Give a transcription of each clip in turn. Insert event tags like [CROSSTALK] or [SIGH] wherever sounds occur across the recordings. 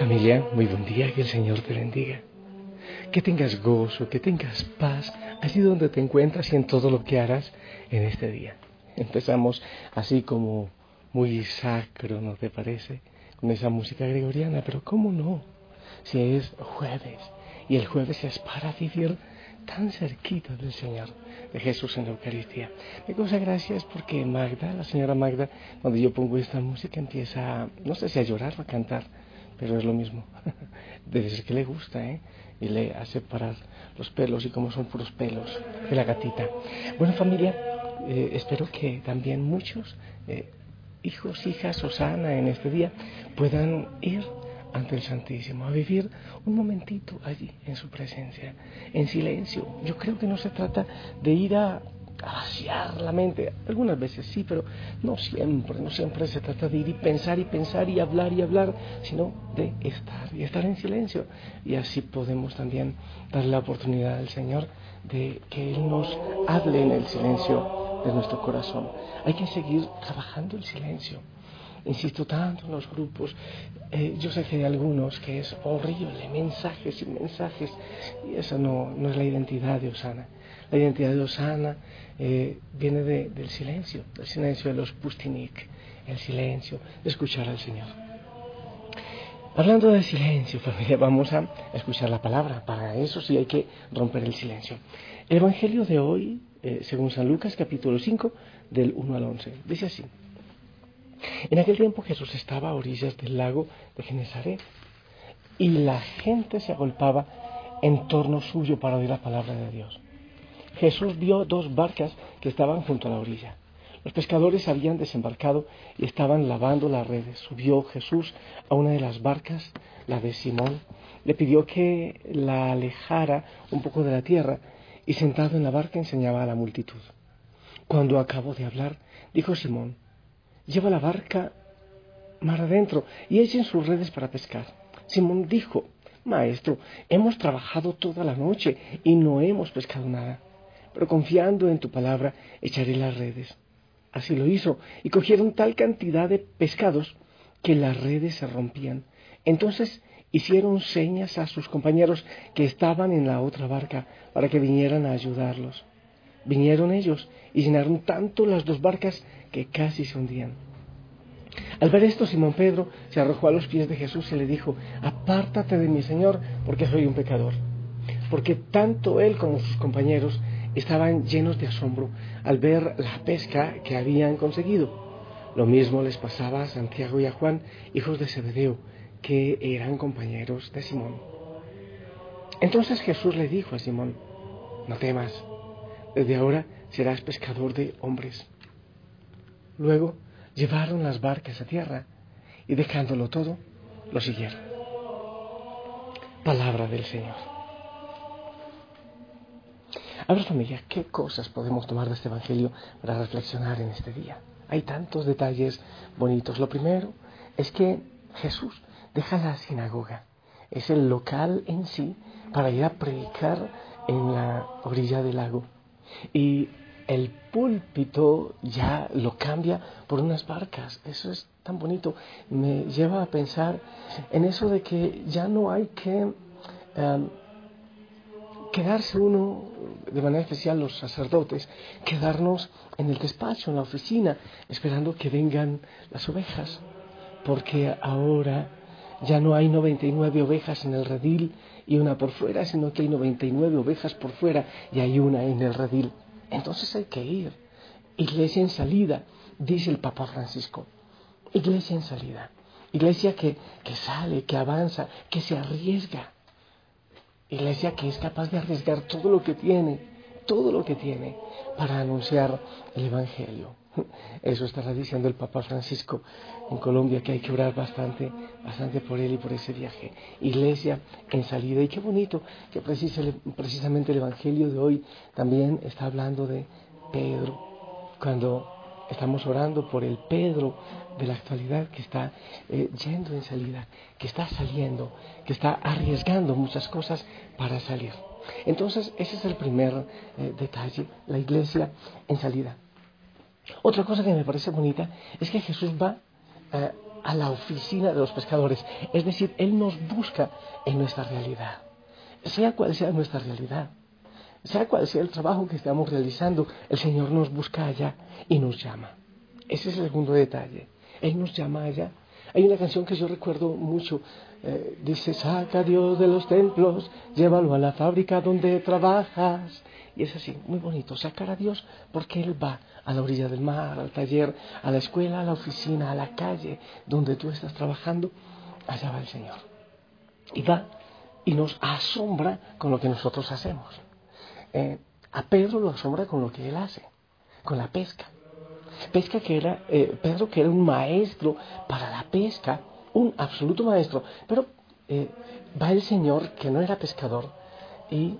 Familia, muy buen día, que el Señor te bendiga. Que tengas gozo, que tengas paz allí donde te encuentras y en todo lo que harás en este día. Empezamos así como muy sacro, ¿no te parece? Con esa música gregoriana, pero ¿cómo no? Si es jueves y el jueves es para vivir tan cerquita del Señor, de Jesús en la Eucaristía. Me causa gracias porque Magda, la señora Magda, cuando yo pongo esta música empieza, no sé si a llorar o a cantar, pero es lo mismo. [LAUGHS] Ser que le gusta, ¿eh? Y le hace parar los pelos y como son puros pelos de la gatita. Bueno, familia, eh, espero que también muchos eh, hijos, hijas, Osana en este día puedan ir ante el Santísimo, a vivir un momentito allí en su presencia, en silencio. Yo creo que no se trata de ir a a vaciar la mente. Algunas veces sí, pero no siempre, no siempre se trata de ir y pensar y pensar y hablar y hablar, sino de estar y estar en silencio. Y así podemos también darle la oportunidad al Señor de que Él nos hable en el silencio de nuestro corazón. Hay que seguir trabajando el silencio. Insisto tanto en los grupos. Eh, yo sé que hay algunos que es horrible, mensajes y mensajes. Y esa no, no es la identidad de Osana. La identidad de Osana eh, viene de, del silencio, del silencio de los Pustinik, el silencio de escuchar al Señor. Hablando de silencio, familia, vamos a escuchar la palabra. Para eso sí hay que romper el silencio. El Evangelio de hoy, eh, según San Lucas, capítulo 5, del 1 al 11, dice así. En aquel tiempo Jesús estaba a orillas del lago de Genezaret y la gente se agolpaba en torno suyo para oír la palabra de Dios. Jesús vio dos barcas que estaban junto a la orilla. Los pescadores habían desembarcado y estaban lavando las redes. Subió Jesús a una de las barcas, la de Simón, le pidió que la alejara un poco de la tierra y sentado en la barca enseñaba a la multitud. Cuando acabó de hablar, dijo Simón, lleva la barca mar adentro y echen sus redes para pescar. Simón dijo, Maestro, hemos trabajado toda la noche y no hemos pescado nada, pero confiando en tu palabra echaré las redes. Así lo hizo y cogieron tal cantidad de pescados que las redes se rompían. Entonces hicieron señas a sus compañeros que estaban en la otra barca para que vinieran a ayudarlos. Vinieron ellos y llenaron tanto las dos barcas que casi se hundían. Al ver esto, Simón Pedro se arrojó a los pies de Jesús y le dijo, apártate de mi Señor, porque soy un pecador. Porque tanto él como sus compañeros estaban llenos de asombro al ver la pesca que habían conseguido. Lo mismo les pasaba a Santiago y a Juan, hijos de Zebedeo, que eran compañeros de Simón. Entonces Jesús le dijo a Simón, no temas, desde ahora serás pescador de hombres. Luego llevaron las barcas a tierra y dejándolo todo, lo siguieron. Palabra del Señor. A ver familia, ¿qué cosas podemos tomar de este Evangelio para reflexionar en este día? Hay tantos detalles bonitos. Lo primero es que Jesús deja la sinagoga. Es el local en sí para ir a predicar en la orilla del lago. Y el púlpito ya lo cambia por unas barcas. Eso es tan bonito. Me lleva a pensar en eso de que ya no hay que em, quedarse uno, de manera especial los sacerdotes, quedarnos en el despacho, en la oficina, esperando que vengan las ovejas, porque ahora ya no hay 99 ovejas en el redil y una por fuera, sino que hay 99 ovejas por fuera y hay una en el redil. Entonces hay que ir. Iglesia en salida, dice el Papa Francisco. Iglesia en salida. Iglesia que, que sale, que avanza, que se arriesga. Iglesia que es capaz de arriesgar todo lo que tiene, todo lo que tiene para anunciar el Evangelio. Eso estará diciendo el Papa Francisco en Colombia, que hay que orar bastante, bastante por él y por ese viaje. Iglesia en salida. Y qué bonito que precisamente el Evangelio de hoy también está hablando de Pedro. Cuando estamos orando por el Pedro de la actualidad que está eh, yendo en salida, que está saliendo, que está arriesgando muchas cosas para salir. Entonces, ese es el primer eh, detalle, la iglesia en salida. Otra cosa que me parece bonita es que Jesús va eh, a la oficina de los pescadores. Es decir, Él nos busca en nuestra realidad. Sea cual sea nuestra realidad, sea cual sea el trabajo que estamos realizando, el Señor nos busca allá y nos llama. Ese es el segundo detalle. Él nos llama allá. Hay una canción que yo recuerdo mucho. Eh, dice, saca a Dios de los templos, llévalo a la fábrica donde trabajas. Y es así, muy bonito, sacar a Dios porque Él va a la orilla del mar, al taller, a la escuela, a la oficina, a la calle donde tú estás trabajando, allá va el Señor. Y va y nos asombra con lo que nosotros hacemos. Eh, a Pedro lo asombra con lo que él hace, con la pesca. Pesca que era, eh, Pedro que era un maestro para la pesca, un absoluto maestro, pero eh, va el Señor que no era pescador y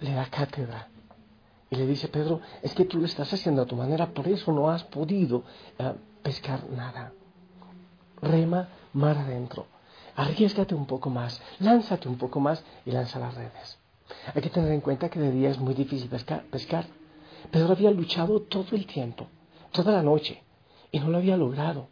le da cátedra y le dice, Pedro, es que tú lo estás haciendo a tu manera, por eso no has podido eh, pescar nada. Rema mar adentro. Arriesgate un poco más, lánzate un poco más y lanza las redes. Hay que tener en cuenta que de día es muy difícil pescar. pescar. Pedro había luchado todo el tiempo, toda la noche, y no lo había logrado.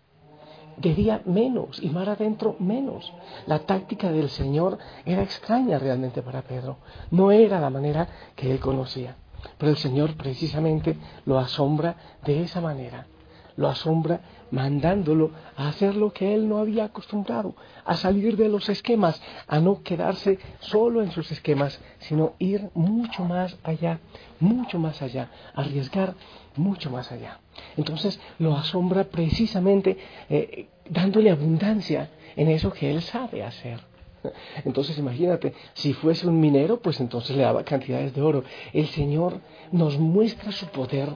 De día menos y mar adentro menos. La táctica del Señor era extraña realmente para Pedro. No era la manera que él conocía. Pero el Señor precisamente lo asombra de esa manera. Lo asombra mandándolo a hacer lo que él no había acostumbrado, a salir de los esquemas, a no quedarse solo en sus esquemas, sino ir mucho más allá, mucho más allá, arriesgar mucho más allá. Entonces lo asombra precisamente eh, dándole abundancia en eso que él sabe hacer. [LAUGHS] Entonces imagínate, si fuese un minero, pues entonces le daba cantidades de oro. El Señor nos muestra su poder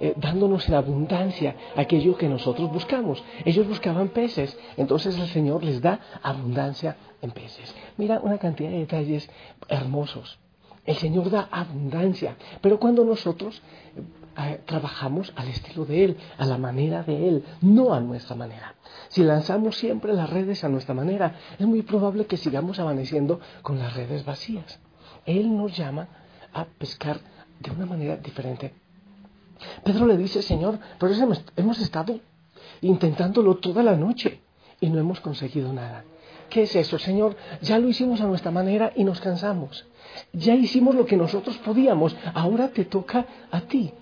eh, dándonos en abundancia aquello que nosotros buscamos. Ellos buscaban peces, entonces el Señor les da abundancia en peces. Mira una cantidad de detalles hermosos. El Señor da abundancia, pero cuando nosotros eh, trabajamos al estilo de Él, a la manera de Él, no a nuestra manera. Si lanzamos siempre las redes a nuestra manera, es muy probable que sigamos amaneciendo con las redes vacías. Él nos llama a pescar de una manera diferente. Pedro le dice, Señor, pero hemos estado intentándolo toda la noche y no hemos conseguido nada. ¿Qué es eso, Señor? Ya lo hicimos a nuestra manera y nos cansamos. Ya hicimos lo que nosotros podíamos. Ahora te toca a ti.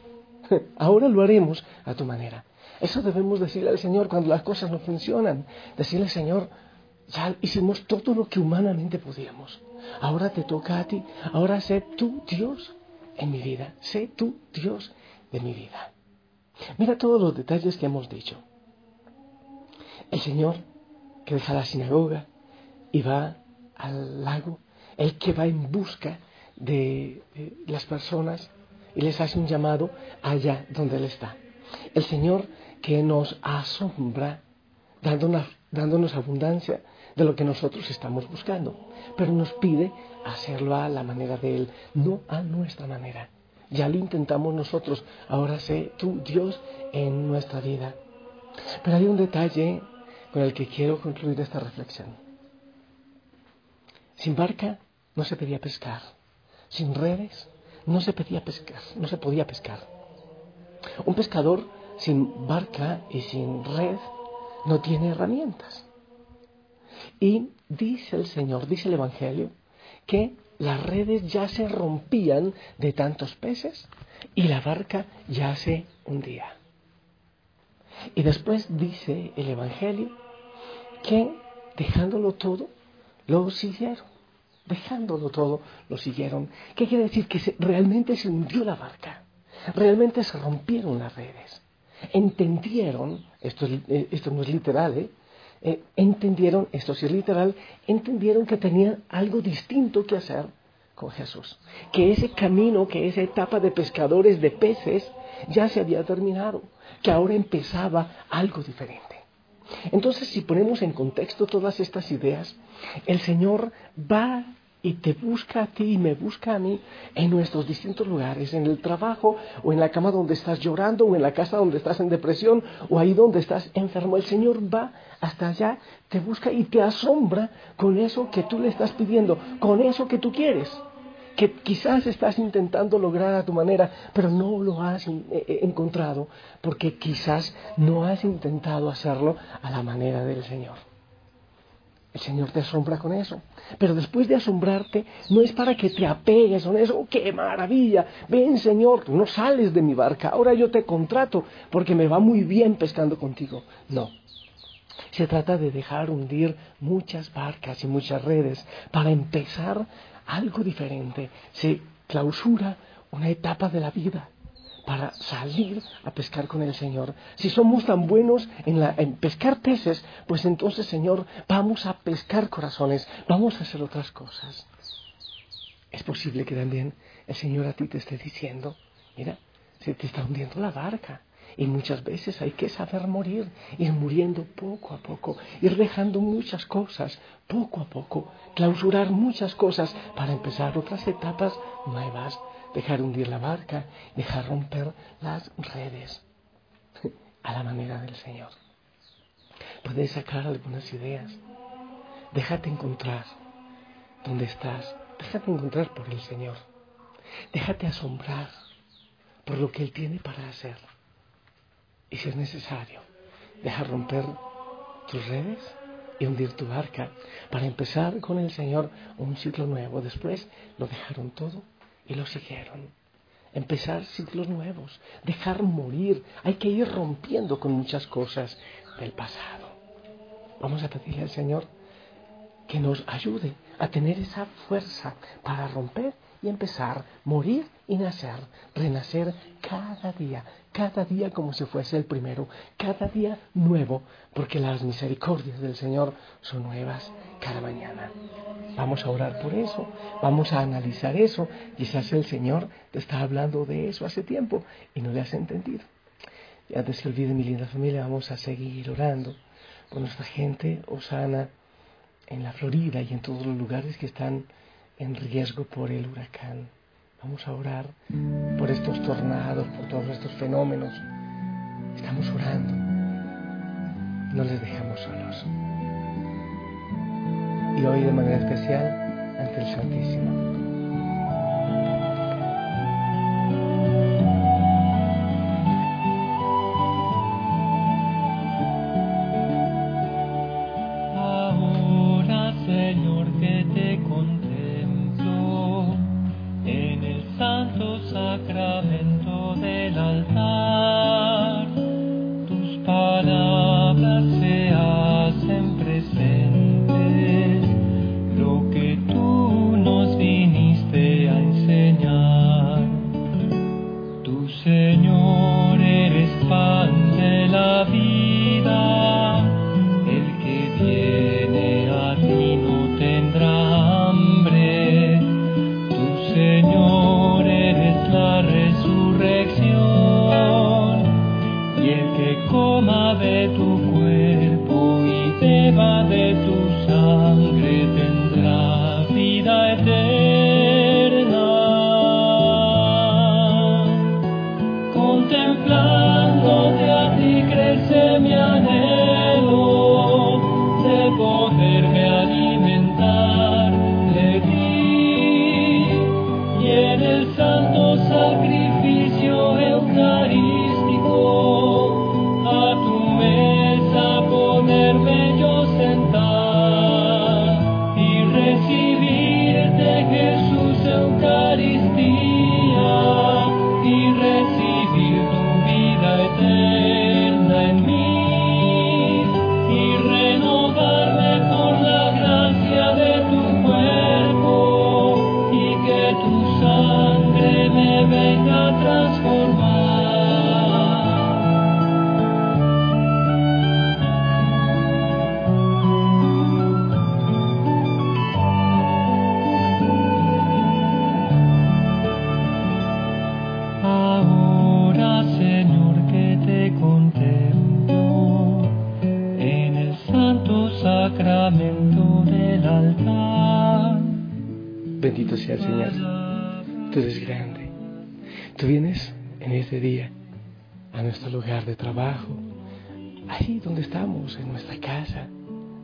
[LAUGHS] Ahora lo haremos a tu manera. Eso debemos decirle al Señor cuando las cosas no funcionan. Decirle, Señor, ya hicimos todo lo que humanamente podíamos. Ahora te toca a ti. Ahora sé tú Dios en mi vida. Sé tú Dios de mi vida. Mira todos los detalles que hemos dicho. El Señor que deja la sinagoga y va al lago, el que va en busca de, las personas y les hace un llamado allá donde Él está. El Señor que nos asombra dándonos, dándonos abundancia de lo que nosotros estamos buscando, pero nos pide hacerlo a la manera de Él, no a nuestra manera. Ya lo intentamos nosotros, ahora sé tú, Dios, en nuestra vida. Pero hay un detalle con el que quiero concluir esta reflexión. Sin barca no se podía pescar. Sin redes no se podía pescar. No se podía pescar. Un pescador sin barca y sin red no tiene herramientas. Y dice el Señor, dice el Evangelio, que las redes ya se rompían de tantos peces y la barca ya se hundía. Y después dice el Evangelio que dejándolo todo, lo siguieron. Dejándolo todo, lo siguieron. ¿Qué quiere decir? Que realmente se hundió la barca. Realmente se rompieron las redes. Entendieron, esto, eh, esto no es literal, ¿eh? Eh, entendieron, esto sí es literal, entendieron que tenían algo distinto que hacer con Jesús. Que ese camino, que esa etapa de pescadores de peces ya se había terminado, que ahora empezaba algo diferente. Entonces, si ponemos en contexto todas estas ideas, el Señor va y te busca a ti y me busca a mí en nuestros distintos lugares, en el trabajo o en la cama donde estás llorando o en la casa donde estás en depresión o ahí donde estás enfermo. El Señor va hasta allá, te busca y te asombra con eso que tú le estás pidiendo, con eso que tú quieres que quizás estás intentando lograr a tu manera, pero no lo has eh, eh, encontrado porque quizás no has intentado hacerlo a la manera del Señor. El Señor te asombra con eso. Pero después de asombrarte, no es para que te apegues a eso. ¡Oh, ¡Qué maravilla! Ven, Señor, no sales de mi barca. Ahora yo te contrato porque me va muy bien pescando contigo. No. Se trata de dejar hundir muchas barcas y muchas redes para empezar algo diferente. Se clausura una etapa de la vida para salir a pescar con el Señor. Si somos tan buenos en, pescar peces, pues entonces, Señor, vamos a pescar corazones, vamos a hacer otras cosas. Es posible que también el Señor a ti te esté diciendo, mira, se te está hundiendo la barca. Y muchas veces hay que saber morir, ir muriendo poco a poco, ir dejando muchas cosas poco a poco, clausurar muchas cosas para empezar otras etapas nuevas dejar hundir la barca, dejar romper las redes a la manera del Señor. Puedes sacar algunas ideas. Déjate encontrar donde estás. Déjate encontrar por el Señor. Déjate asombrar por lo que Él tiene para hacer. Y si es necesario, deja romper tus redes y hundir tu barca para empezar con el Señor un ciclo nuevo. Después lo dejaron todo y lo siguieron. Empezar ciclos nuevos, dejar morir. Hay que ir rompiendo con muchas cosas del pasado. Vamos a pedirle al Señor que nos ayude a tener esa fuerza para romper y empezar, morir y nacer, renacer cada día, cada día como si fuese el primero, cada día nuevo, porque las misericordias del Señor son nuevas cada mañana. Vamos a orar por eso, vamos a analizar eso. Quizás el Señor te está hablando de eso hace tiempo y no le has entendido. Y antes que olvide mi linda familia, vamos a seguir orando por nuestra gente Osana en la Florida y en todos los lugares que están en riesgo por el huracán. Vamos a orar por estos tornados, por todos estos fenómenos. Estamos orando. No les dejamos solos y hoy de manera especial ante el Santísimo. venga transformar. Nuestro lugar de trabajo, ahí donde estamos, en nuestra casa.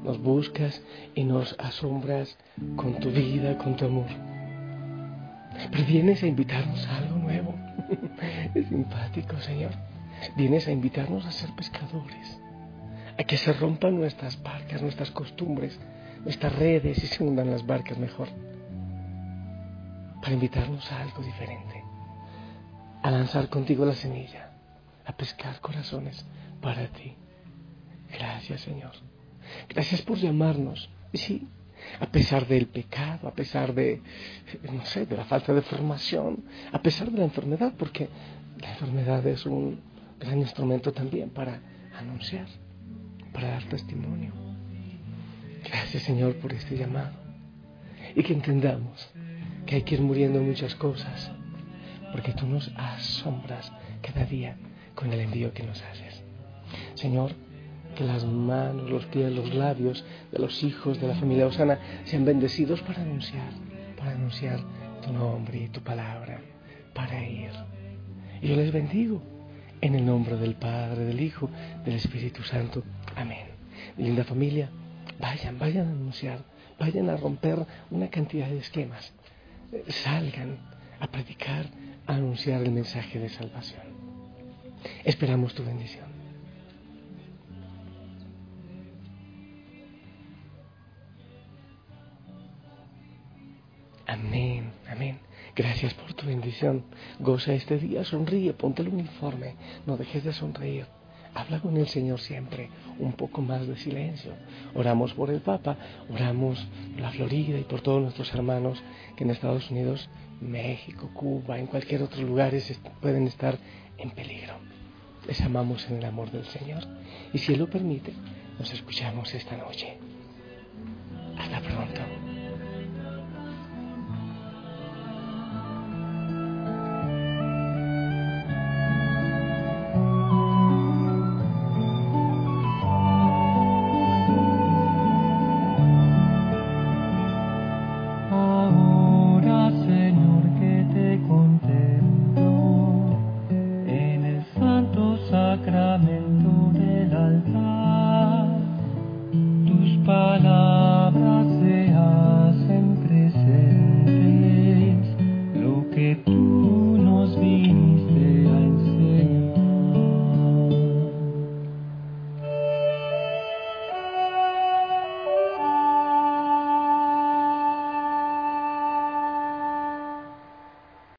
Nos buscas y nos asombras con tu vida, con tu amor. Pero vienes a invitarnos a algo nuevo. [LAUGHS] Es simpático, Señor. Vienes a invitarnos a ser pescadores, a que se rompan nuestras barcas, nuestras costumbres, nuestras redes y se hundan las barcas mejor. Para invitarnos a algo diferente, a lanzar contigo la semilla, a pescar corazones para ti. Gracias, Señor. Gracias por llamarnos. Y sí, a pesar del pecado, a pesar de, no sé, de la falta de formación, a pesar de la enfermedad, porque la enfermedad es un gran instrumento también para anunciar, para dar testimonio. Gracias Señor por este llamado y que entendamos que hay que ir muriendo muchas cosas, porque tú nos asombras cada día con el envío que nos haces. Señor, que las manos, los pies, los labios de los hijos de la familia Osana sean bendecidos para anunciar, para anunciar tu nombre y tu palabra, para ir. Y yo les bendigo en el nombre del Padre, del Hijo, del Espíritu Santo. Amén. Linda familia, vayan, vayan a anunciar, vayan a romper una cantidad de esquemas. Salgan a predicar, a anunciar el mensaje de salvación. Esperamos tu bendición. Amén, amén. Gracias por tu bendición. Goza este día, sonríe, ponte el uniforme, no dejes de sonreír. Habla con el Señor siempre, un poco más de silencio. Oramos por el Papa, oramos por la Florida y por todos nuestros hermanos que en Estados Unidos, México, Cuba, en cualquier otro lugar pueden estar en peligro. Les amamos en el amor del Señor y si Él lo permite, nos escuchamos esta noche. Hasta pronto.